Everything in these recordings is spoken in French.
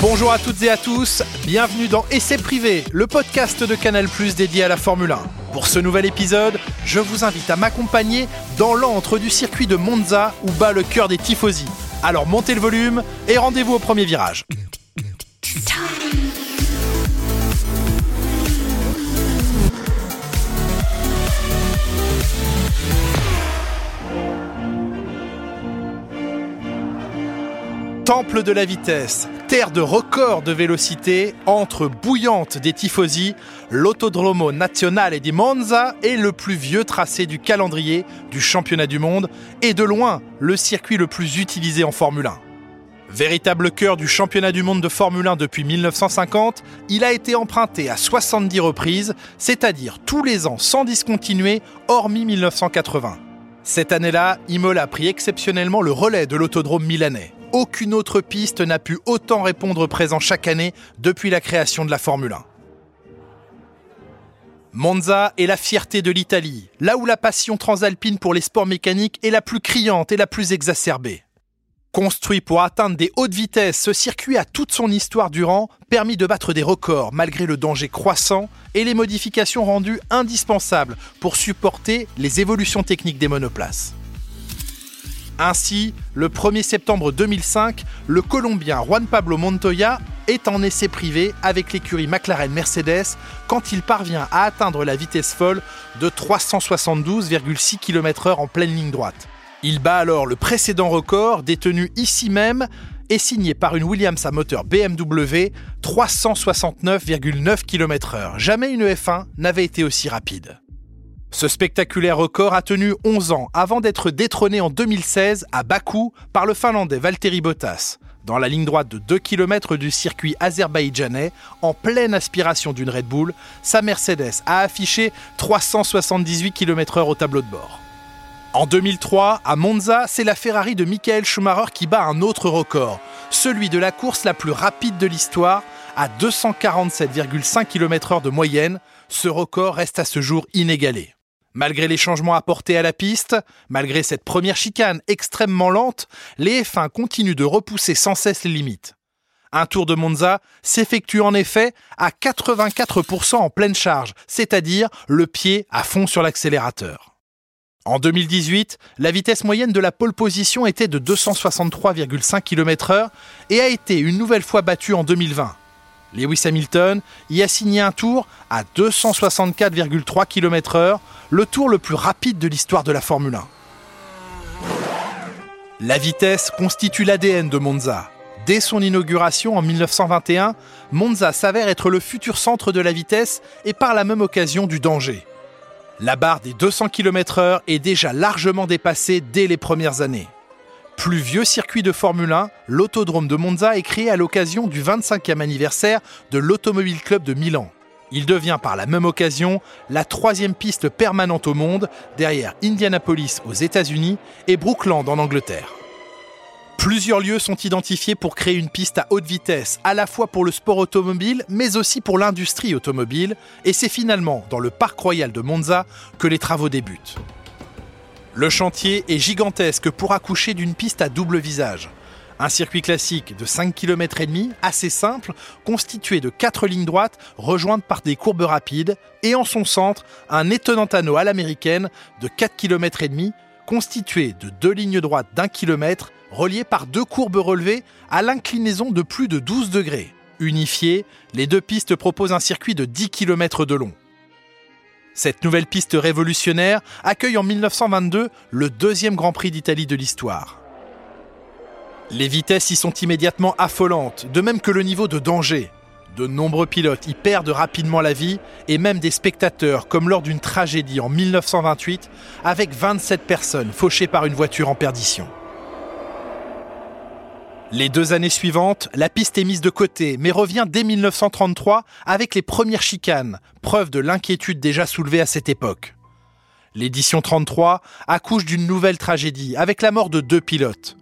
Bonjour à toutes et à tous, bienvenue dans Essai privé, le podcast de Canal Plus dédié à la Formule 1. Pour ce nouvel épisode, je vous invite à m'accompagner dans l'antre du circuit de Monza où bat le cœur des tifosi. Alors montez le volume et rendez-vous au premier virage. Temple de la vitesse, terre de record de vélocité, entre bouillante des tifosi, l'autodromo nazionale di Monza est le plus vieux tracé du calendrier du championnat du monde et de loin le circuit le plus utilisé en Formule 1. Véritable cœur du championnat du monde de Formule 1 depuis 1950, il a été emprunté à 70 reprises, c'est-à-dire tous les ans sans discontinuer, hormis 1980. Cette année-là, Imola a pris exceptionnellement le relais de l'autodrome milanais. Aucune autre piste n'a pu autant répondre présent chaque année depuis la création de la Formule 1. Monza est la fierté de l'Italie, là où la passion transalpine pour les sports mécaniques est la plus criante et la plus exacerbée. Construit pour atteindre des hautes vitesses, ce circuit a toute son histoire durant permis de battre des records malgré le danger croissant et les modifications rendues indispensables pour supporter les évolutions techniques des monoplaces. Ainsi, le 1er septembre 2005, le Colombien Juan Pablo Montoya est en essai privé avec l'écurie McLaren Mercedes quand il parvient à atteindre la vitesse folle de 372,6 km/h en pleine ligne droite. Il bat alors le précédent record détenu ici même et signé par une Williams à moteur BMW 369,9 km/h. Jamais une F1 n'avait été aussi rapide. Ce spectaculaire record a tenu 11 ans avant d'être détrôné en 2016 à Bakou par le Finlandais Valtteri Bottas, dans la ligne droite de 2 km du circuit azerbaïdjanais, en pleine aspiration d'une Red Bull, sa Mercedes a affiché 378 km/h au tableau de bord. En 2003, à Monza, c'est la Ferrari de Michael Schumacher qui bat un autre record, celui de la course la plus rapide de l'histoire, à 247,5 km/h de moyenne. Ce record reste à ce jour inégalé. Malgré les changements apportés à la piste, malgré cette première chicane extrêmement lente, les F1 continuent de repousser sans cesse les limites. Un tour de Monza s'effectue en effet à 84% en pleine charge, c'est-à-dire le pied à fond sur l'accélérateur. En 2018, la vitesse moyenne de la pole position était de 263,5 km/h et a été une nouvelle fois battue en 2020. Lewis Hamilton y a signé un tour à 264,3 km/h, le tour le plus rapide de l'histoire de la Formule 1. La vitesse constitue l'ADN de Monza. Dès son inauguration en 1921, Monza s'avère être le futur centre de la vitesse et par la même occasion du danger. La barre des 200 km/h est déjà largement dépassée dès les premières années. Plus vieux circuit de Formule 1, l'autodrome de Monza est créé à l'occasion du 25e anniversaire de l'Automobile Club de Milan. Il devient par la même occasion la troisième piste permanente au monde, derrière Indianapolis aux États-Unis et Brookland en Angleterre. Plusieurs lieux sont identifiés pour créer une piste à haute vitesse, à la fois pour le sport automobile, mais aussi pour l'industrie automobile, et c'est finalement dans le parc royal de Monza que les travaux débutent. Le chantier est gigantesque pour accoucher d'une piste à double visage. Un circuit classique de 5 km et demi, assez simple, constitué de 4 lignes droites rejointes par des courbes rapides, et en son centre, un étonnant anneau à l'américaine de 4 km et demi, constitué de deux lignes droites d'un kilomètre, reliées par deux courbes relevées à l'inclinaison de plus de 12 degrés. Unifiées, les deux pistes proposent un circuit de 10 km de long. Cette nouvelle piste révolutionnaire accueille en 1922 le deuxième Grand Prix d'Italie de l'histoire. Les vitesses y sont immédiatement affolantes, de même que le niveau de danger. De nombreux pilotes y perdent rapidement la vie, et même des spectateurs, comme lors d'une tragédie en 1928, avec 27 personnes fauchées par une voiture en perdition. Les deux années suivantes, la piste est mise de côté, mais revient dès 1933 avec les premières chicanes, preuve de l'inquiétude déjà soulevée à cette époque. L'édition 33 accouche d'une nouvelle tragédie, avec la mort de deux pilotes.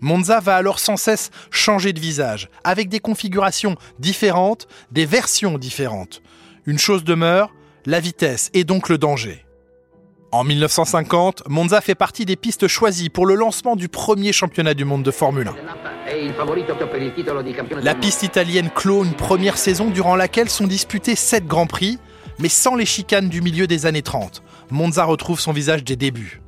Monza va alors sans cesse changer de visage, avec des configurations différentes, des versions différentes. Une chose demeure, la vitesse et donc le danger. En 1950, Monza fait partie des pistes choisies pour le lancement du premier championnat du monde de Formule 1. La piste italienne clôt une première saison durant laquelle sont disputés 7 grands prix, mais sans les chicanes du milieu des années 30. Monza retrouve son visage des débuts.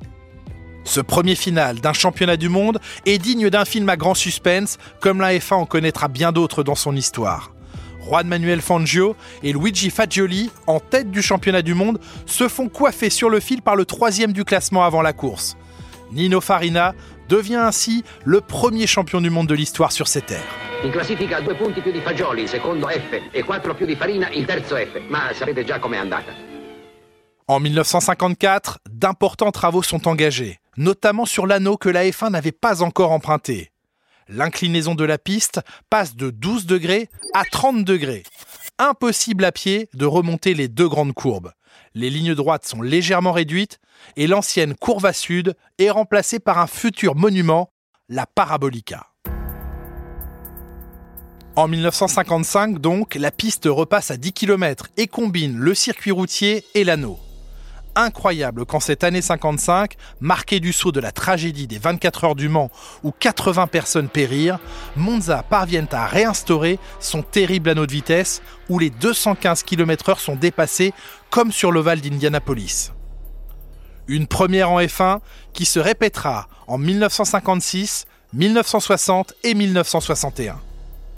Ce premier final d'un championnat du monde est digne d'un film à grand suspense, comme la F1 en connaîtra bien d'autres dans son histoire. Juan Manuel Fangio et Luigi Fagioli, en tête du championnat du monde, se font coiffer sur le fil par le troisième du classement avant la course. Nino Farina devient ainsi le premier champion du monde de l'histoire sur ces terres. In classifica due punti più di Fagioli, secondo F, e quattro più di Farina, il terzo F. Ma sapete già com'è andata. En 1954, d'importants travaux sont engagés, notamment sur l'anneau que la F1 n'avait pas encore emprunté. L'inclinaison de la piste passe de 12 degrés à 30 degrés. Impossible à pied de remonter les deux grandes courbes. Les lignes droites sont légèrement réduites et l'ancienne courbe à sud est remplacée par un futur monument, la Parabolica. En 1955, donc, la piste repasse à 10 km et combine le circuit routier et l'anneau incroyable qu'en cette année 55, marquée du saut de la tragédie des 24 heures du Mans où 80 personnes périrent, Monza parvienne à réinstaurer son terrible anneau de vitesse où les 215 km/h sont dépassés comme sur l'ovale d'Indianapolis. Une première en F1 qui se répétera en 1956, 1960 et 1961.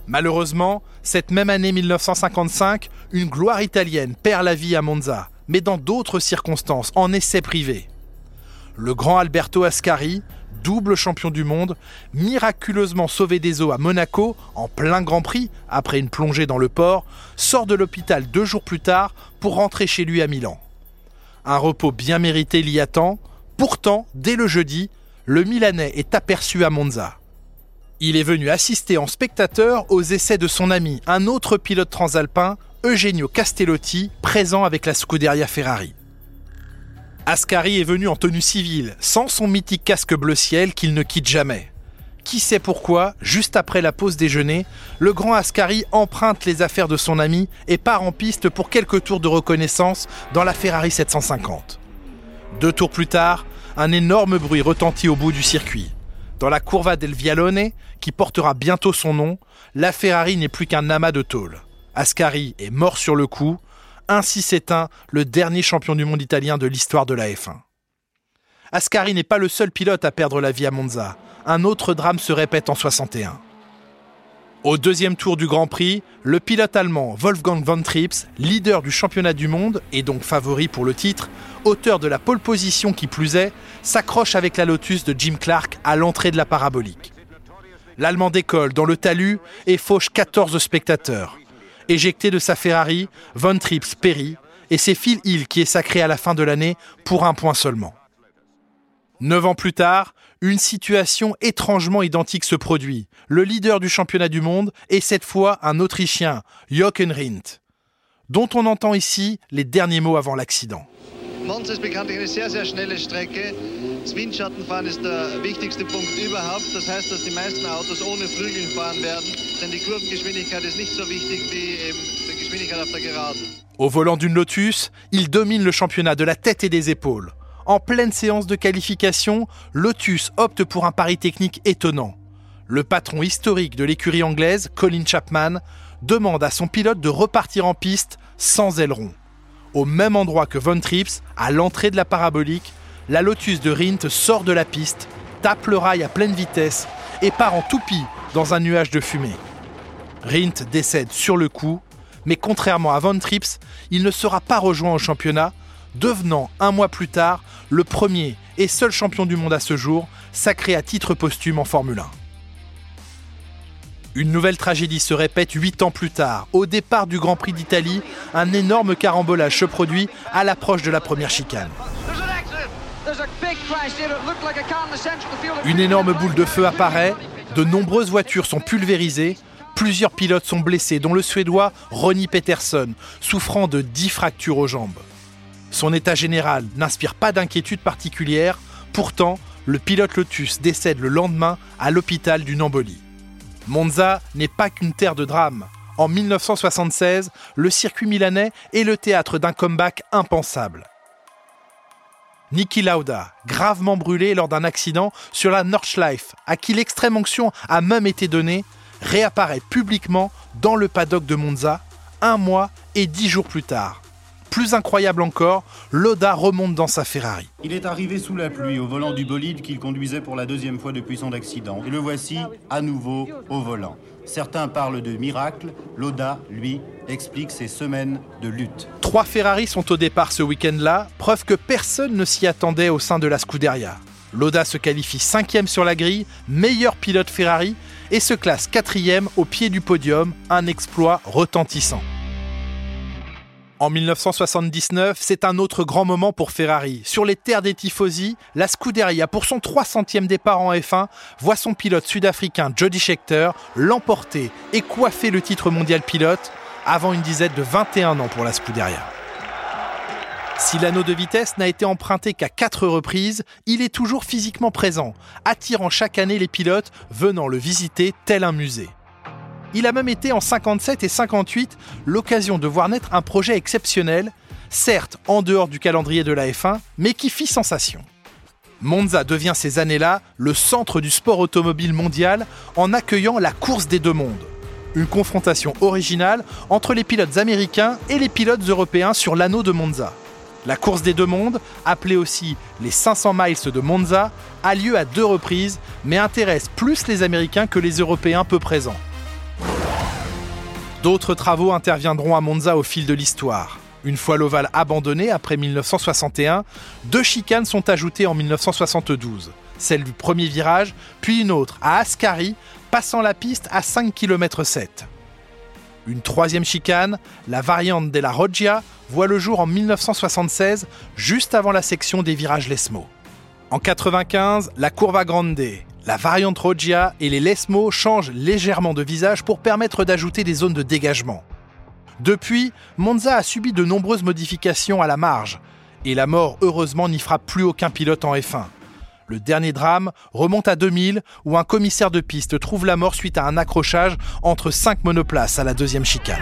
Malheureusement, cette même année 1955, une gloire italienne perd la vie à Monza mais dans d'autres circonstances, en essai privé. Le grand Alberto Ascari, double champion du monde, miraculeusement sauvé des eaux à Monaco, en plein Grand Prix, après une plongée dans le port, sort de l'hôpital deux jours plus tard pour rentrer chez lui à Milan. Un repos bien mérité l'y attend, pourtant, dès le jeudi, le Milanais est aperçu à Monza. Il est venu assister en spectateur aux essais de son ami, un autre pilote transalpin, Eugenio Castellotti, présent avec la Scuderia Ferrari. Ascari est venu en tenue civile, sans son mythique casque bleu ciel qu'il ne quitte jamais. Qui sait pourquoi, juste après la pause déjeuner, le grand Ascari emprunte les affaires de son ami et part en piste pour quelques tours de reconnaissance dans la Ferrari 750. Deux tours plus tard, un énorme bruit retentit au bout du circuit. Dans la Curva del Vialone, qui portera bientôt son nom, la Ferrari n'est plus qu'un amas de tôle. Ascari est mort sur le coup. Ainsi s'éteint le dernier champion du monde italien de l'histoire de la F1. Ascari n'est pas le seul pilote à perdre la vie à Monza. Un autre drame se répète en 61. Au deuxième tour du Grand Prix, le pilote allemand Wolfgang von Trips, leader du championnat du monde et donc favori pour le titre, auteur de la pole position qui plus est, s'accroche avec la Lotus de Jim Clark à l'entrée de la parabolique. L'Allemand décolle dans le talus et fauche 14 spectateurs. Éjecté de sa Ferrari, Von Trips périt et c'est Phil Hill qui est sacré à la fin de l'année pour un point seulement. Neuf ans plus tard, une situation étrangement identique se produit. Le leader du championnat du monde est cette fois un Autrichien, Jochen Rindt, dont on entend ici les derniers mots avant l'accident. Das Windschattenfahren ist der wichtigste Punkt überhaupt. Das heißt, dass die meisten Autos ohne Flügeln fahren werden, denn die Kurvengeschwindigkeit ist nicht so wichtig wie eben die Geschwindigkeit auf der Geraden. Au volant d'une Lotus, il domine le championnat de la tête et des épaules. En pleine séance de qualification, Lotus opte pour un pari technique étonnant. Le patron historique de l'écurie anglaise, Colin Chapman, demande à son pilote de repartir en piste sans aileron. Au même endroit que Von Trips, à l'entrée de la parabolique, la Lotus de Rindt sort de la piste, tape le rail à pleine vitesse et part en toupie dans un nuage de fumée. Rindt décède sur le coup, mais contrairement à Von Trips, il ne sera pas rejoint au championnat, devenant un mois plus tard le premier et seul champion du monde à ce jour, sacré à titre posthume en Formule 1. Une nouvelle tragédie se répète huit ans plus tard. Au départ du Grand Prix d'Italie, un énorme carambolage se produit à l'approche de la première chicane. Une énorme boule de feu apparaît, de nombreuses voitures sont pulvérisées, plusieurs pilotes sont blessés, dont le Suédois Ronnie Peterson, souffrant de 10 fractures aux jambes. Son état général n'inspire pas d'inquiétude particulière, pourtant, le pilote Lotus décède le lendemain à l'hôpital d'une embolie. Monza n'est pas qu'une terre de drame. En 1976, le circuit milanais est le théâtre d'un comeback impensable. Niki Lauda, gravement brûlé lors d'un accident sur la Nordschleife, à qui l'extrême onction a même été donnée, réapparaît publiquement dans le paddock de Monza un mois et dix jours plus tard. Plus incroyable encore, Lauda remonte dans sa Ferrari. Il est arrivé sous la pluie au volant du bolide qu'il conduisait pour la deuxième fois depuis son accident. Et le voici à nouveau au volant. Certains parlent de miracle, Lauda, lui, explique ses semaines de lutte. Trois Ferrari sont au départ ce week-end-là, preuve que personne ne s'y attendait au sein de la Scuderia. Lauda se qualifie cinquième sur la grille, meilleur pilote Ferrari, et se classe quatrième au pied du podium, un exploit retentissant. En 1979, c'est un autre grand moment pour Ferrari. Sur les terres des Tifosi, la Scuderia, pour son 300e départ en F1, voit son pilote sud-africain Jody Scheckter l'emporter et coiffer le titre mondial pilote avant une dizaine de 21 ans pour la Scuderia. Si l'anneau de vitesse n'a été emprunté qu'à quatre reprises, il est toujours physiquement présent, attirant chaque année les pilotes venant le visiter tel un musée. Il a même été en 57 et 58 l'occasion de voir naître un projet exceptionnel, certes en dehors du calendrier de la F1, mais qui fit sensation. Monza devient ces années-là le centre du sport automobile mondial en accueillant la course des deux mondes. Une confrontation originale entre les pilotes américains et les pilotes européens sur l'anneau de Monza. La course des deux mondes, appelée aussi les 500 miles de Monza, a lieu à deux reprises, mais intéresse plus les Américains que les Européens peu présents. D'autres travaux interviendront à Monza au fil de l'histoire. Une fois l'ovale abandonné après 1961, deux chicanes sont ajoutées en 1972. Celle du premier virage, puis une autre à Ascari, passant la piste à 5 km 7. Une troisième chicane, la variante della Roggia, voit le jour en 1976, juste avant la section des virages Lesmo. En 95, la Curva Grande, la variante Roggia et les Lesmo changent légèrement de visage pour permettre d'ajouter des zones de dégagement. Depuis, Monza a subi de nombreuses modifications à la marge, et la mort heureusement n'y frappe plus aucun pilote en F1. Le dernier drame remonte à 2000 où un commissaire de piste trouve la mort suite à un accrochage entre cinq monoplaces à la deuxième chicane.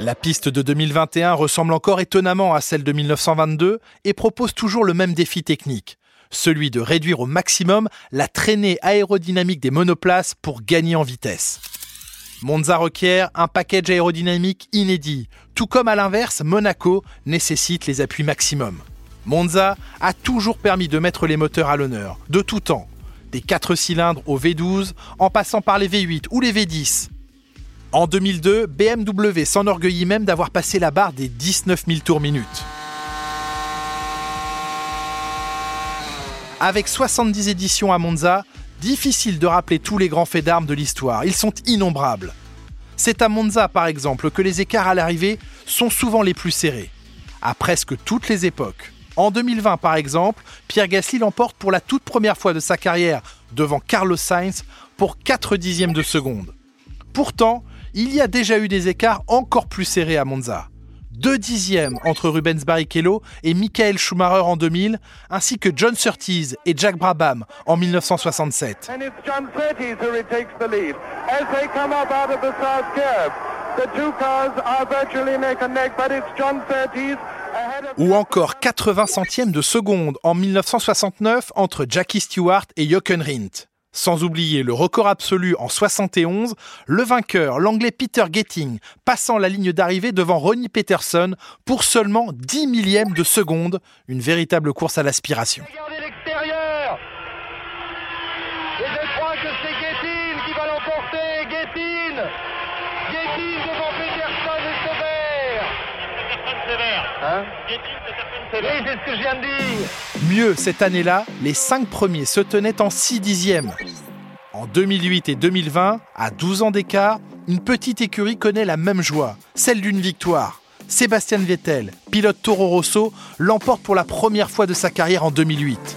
La piste de 2021 ressemble encore étonnamment à celle de 1922 et propose toujours le même défi technique, celui de réduire au maximum la traînée aérodynamique des monoplaces pour gagner en vitesse. Monza requiert un package aérodynamique inédit, tout comme à l'inverse, Monaco nécessite les appuis maximum. Monza a toujours permis de mettre les moteurs à l'honneur, de tout temps, des 4 cylindres au V12 en passant par les V8 ou les V10. En 2002, BMW s'enorgueillit même d'avoir passé la barre des 19 000 tours minutes. Avec 70 éditions à Monza, difficile de rappeler tous les grands faits d'armes de l'histoire, ils sont innombrables. C'est à Monza par exemple que les écarts à l'arrivée sont souvent les plus serrés, à presque toutes les époques. En 2020 par exemple, Pierre Gasly l'emporte pour la toute première fois de sa carrière devant Carlos Sainz pour 4 dixièmes de seconde. Pourtant, il y a déjà eu des écarts encore plus serrés à Monza. Deux dixièmes entre Rubens Barrichello et Michael Schumacher en 2000, ainsi que John Surtees et Jack Brabham en 1967. Ou encore 80 centièmes de seconde en 1969 entre Jackie Stewart et Jochen Rindt. Sans oublier le record absolu en 71, le vainqueur, l'anglais Peter Getting, passant la ligne d'arrivée devant Ronnie Peterson pour seulement 10 millièmes de seconde, une véritable course à l'aspiration. Regardez l'extérieur. Et je crois que c'est Getting qui va l'emporter. Getting. Getting devant Peterson et. Hein? Getting, c'est personne Oui, sévère. c'est ce que je viens de dire Mieux, cette année-là, les 5 premiers se tenaient en 6 dixièmes. En 2008 et 2020, à 12 ans d'écart, une petite écurie connaît la même joie, celle d'une victoire. Sébastien Vettel, pilote Toro Rosso, l'emporte pour la première fois de sa carrière en 2008.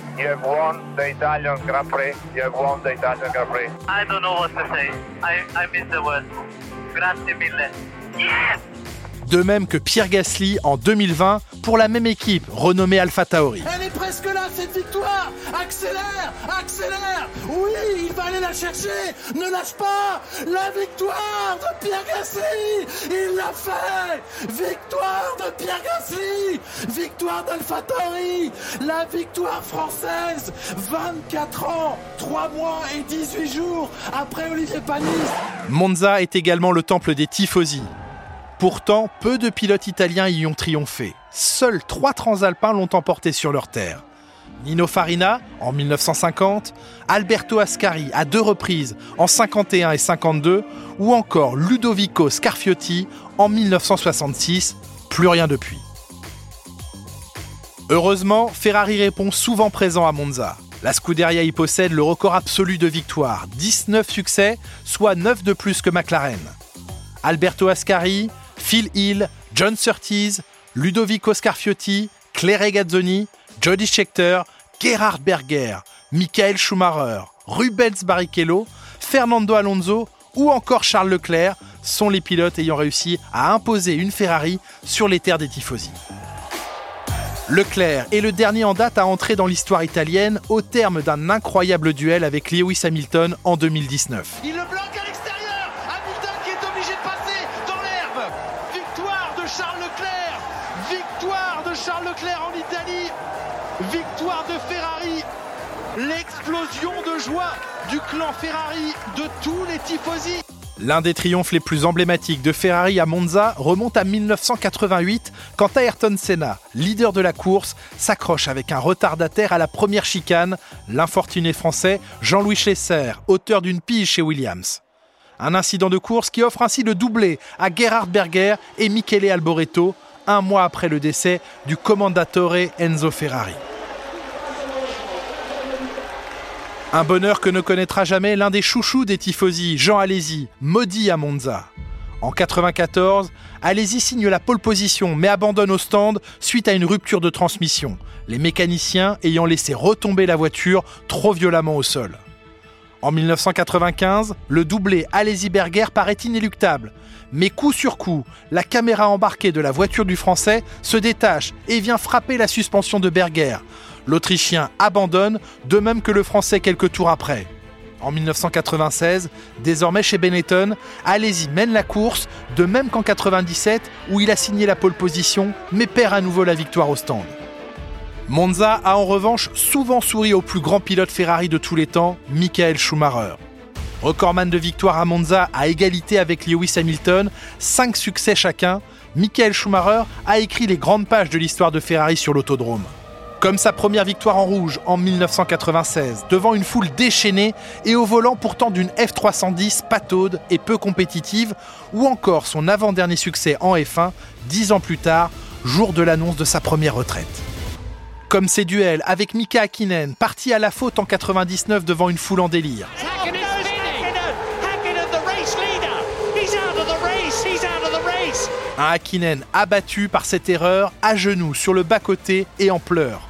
De même que Pierre Gasly en 2020 pour la même équipe renommée Alpha Tauri. Elle est presque là, cette victoire. Accélère Accélère. Oui, il va aller la chercher. Ne lâche pas. La victoire de Pierre Gasly. Il l'a fait. Victoire de Pierre Gasly. Victoire d'Alpha Tauri. La victoire française 24 ans, 3 mois et 18 jours après Olivier Panis Monza est également le temple des tifosi. Pourtant, peu de pilotes italiens y ont triomphé. Seuls trois transalpins l'ont emporté sur leur terre. Nino Farina en 1950, Alberto Ascari à deux reprises en 51 et 52, ou encore Ludovico Scarfiotti en 1966, plus rien depuis. Heureusement, Ferrari répond souvent présent à Monza. La Scuderia y possède le record absolu de victoires, 19 succès, soit 9 de plus que McLaren. Alberto Ascari, Phil Hill, John Surtees, Ludovico Scarfiotti, Claire Gazzoni, Jody Scheckter, Gerhard Berger, Michael Schumacher, Rubens Barrichello, Fernando Alonso ou encore Charles Leclerc sont les pilotes ayant réussi à imposer une Ferrari sur les terres des tifosi. Leclerc est le dernier en date à entrer dans l'histoire italienne au terme d'un incroyable duel avec Lewis Hamilton en 2019. Il le bloque Victoire de Charles Leclerc en Italie. Victoire de Ferrari. L'explosion de joie du clan Ferrari, de tous les tifosi. L'un des triomphes les plus emblématiques de Ferrari à Monza remonte à 1988 quand Ayrton Senna, leader de la course, s'accroche avec un retardataire à la première chicane, l'infortuné français Jean-Louis Schlesser, auteur d'une pige chez Williams. Un incident de course qui offre ainsi le doublé à Gerhard Berger et Michele Alboreto, un mois après le décès du commandatore Enzo Ferrari. Un bonheur que ne connaîtra jamais l'un des chouchous des tifosi, Jean Alési, maudit à Monza. En 94, Alési signe la pole position mais abandonne au stand suite à une rupture de transmission, les mécaniciens ayant laissé retomber la voiture trop violemment au sol. En 1995, le doublé Alési-Berger paraît inéluctable, mais coup sur coup, la caméra embarquée de la voiture du Français se détache et vient frapper la suspension de Berger, L'Autrichien abandonne, de même que le Français quelques tours après. En 1996, désormais chez Benetton, Alési mène la course, de même qu'en 97 où il a signé la pole position, mais perd à nouveau la victoire au stand. Monza a en revanche souvent souri au plus grand pilote Ferrari de tous les temps, Michael Schumacher. Recordman de victoire à Monza à égalité avec Lewis Hamilton, 5 succès chacun, Michael Schumacher a écrit les grandes pages de l'histoire de Ferrari sur l'autodrome. Comme sa première victoire en rouge en 1996, devant une foule déchaînée et au volant pourtant d'une F310 pataude et peu compétitive, ou encore son avant-dernier succès en F1, dix ans plus tard, jour de l'annonce de sa première retraite. Comme ses duels avec Mika Hakkinen, parti à la faute en 99 devant une foule en délire. Un Hakkinen abattu par cette erreur, à genoux sur le bas-côté et en pleurs.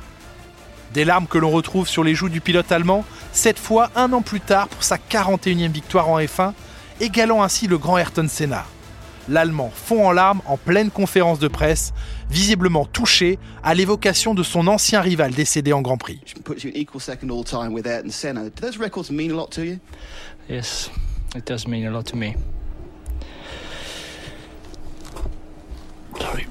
Des larmes que l'on retrouve sur les joues du pilote allemand, cette fois un an plus tard pour sa 41e victoire en F1, égalant ainsi le grand Ayrton Senna. L'Allemand fond en larmes en pleine conférence de presse, visiblement touché à l'évocation de son ancien rival décédé en Grand Prix. Yes, it does mean a lot to me. Sorry.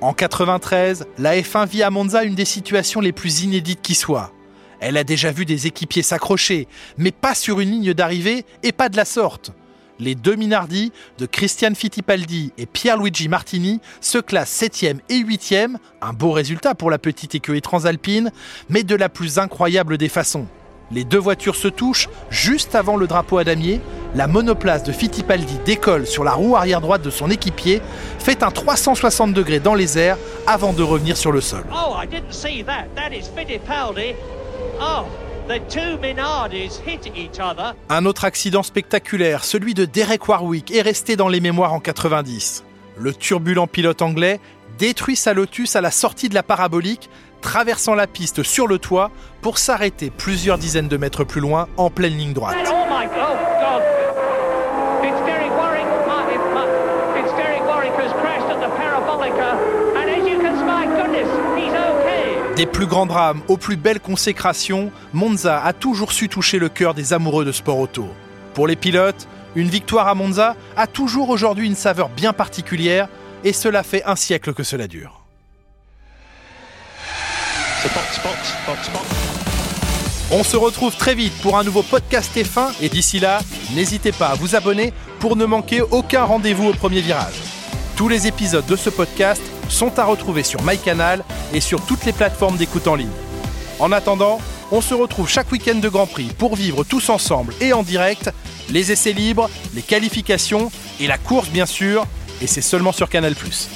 En 93, la F1 vit à Monza une des situations les plus inédites qui soit. Elle a déjà vu des équipiers s'accrocher, mais pas sur une ligne d'arrivée et pas de la sorte. Les deux Minardi de Christian Fittipaldi et Pierluigi Martini se classent 7e et 8e, un beau résultat pour la petite écurie transalpine, mais de la plus incroyable des façons. Les deux voitures se touchent juste avant le drapeau à damier. La monoplace de Fittipaldi décolle sur la roue arrière droite de son équipier, fait un 360 degrés dans les airs avant de revenir sur le sol. Oh, I didn't see that. That is Fittipaldi. Oh, the two Minardis hit each other. Un autre accident spectaculaire, celui de Derek Warwick, est resté dans les mémoires en 90. Le turbulent pilote anglais détruit sa Lotus à la sortie de la parabolique, traversant la piste sur le toit pour s'arrêter plusieurs dizaines de mètres plus loin en pleine ligne droite. Des plus grands drames aux plus belles consécrations, Monza a toujours su toucher le cœur des amoureux de sport auto. Pour les pilotes, une victoire à Monza a toujours aujourd'hui une saveur bien particulière, et cela fait un siècle que cela dure. On se retrouve très vite pour un nouveau podcast F1 et d'ici là, n'hésitez pas à vous abonner pour ne manquer aucun rendez-vous au premier virage. Tous les épisodes de ce podcast sont à retrouver sur MyCanal et sur toutes les plateformes d'écoute en ligne. En attendant, on se retrouve chaque week-end de Grand Prix pour vivre tous ensemble et en direct les essais libres, les qualifications et la course bien sûr, et c'est seulement sur Canal ⁇